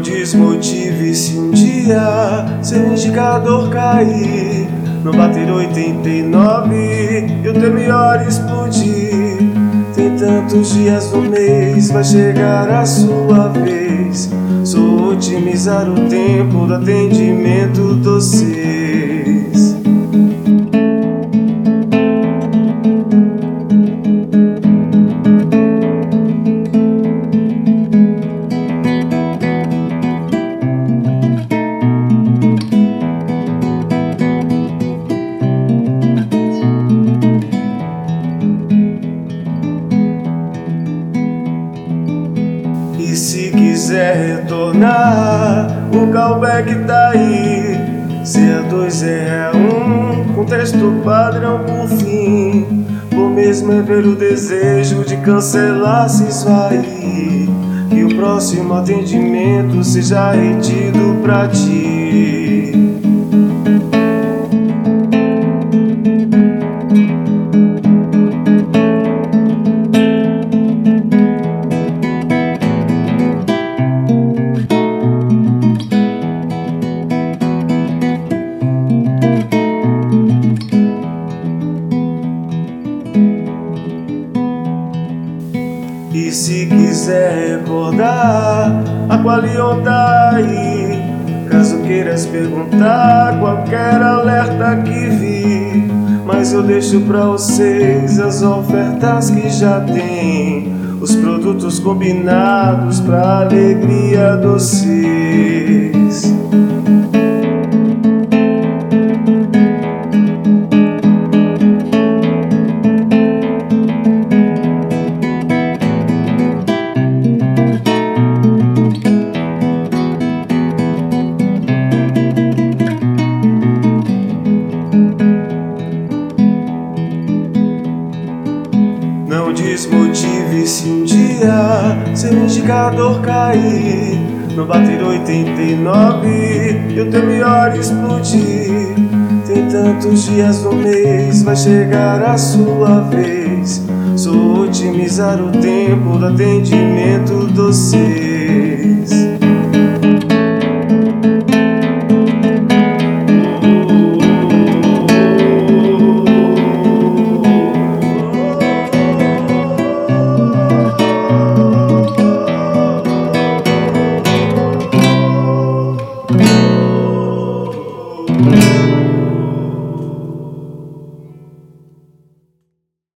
desmotive se um dia seu indicador cair. No bater 89 e o teu melhor explodir. Tem tantos dias no mês, vai chegar a sua vez. Sou otimizar o tempo do atendimento doces. E se quiser retornar, o callback tá aí. C2 é 1, com texto padrão por fim. Por mesmo é ver o desejo de cancelar se esvair. Que o próximo atendimento seja retido pra ti. Se quiser recordar, a tá aí. Caso queiras perguntar, qualquer alerta que vi. Mas eu deixo pra vocês as ofertas que já tem. Os produtos combinados pra alegria doces. Não desmotive se um dia seu indicador cair. No bater 89 e o teu melhor explodir. Tem tantos dias no mês, vai chegar a sua vez. Sou otimizar o tempo do atendimento doce.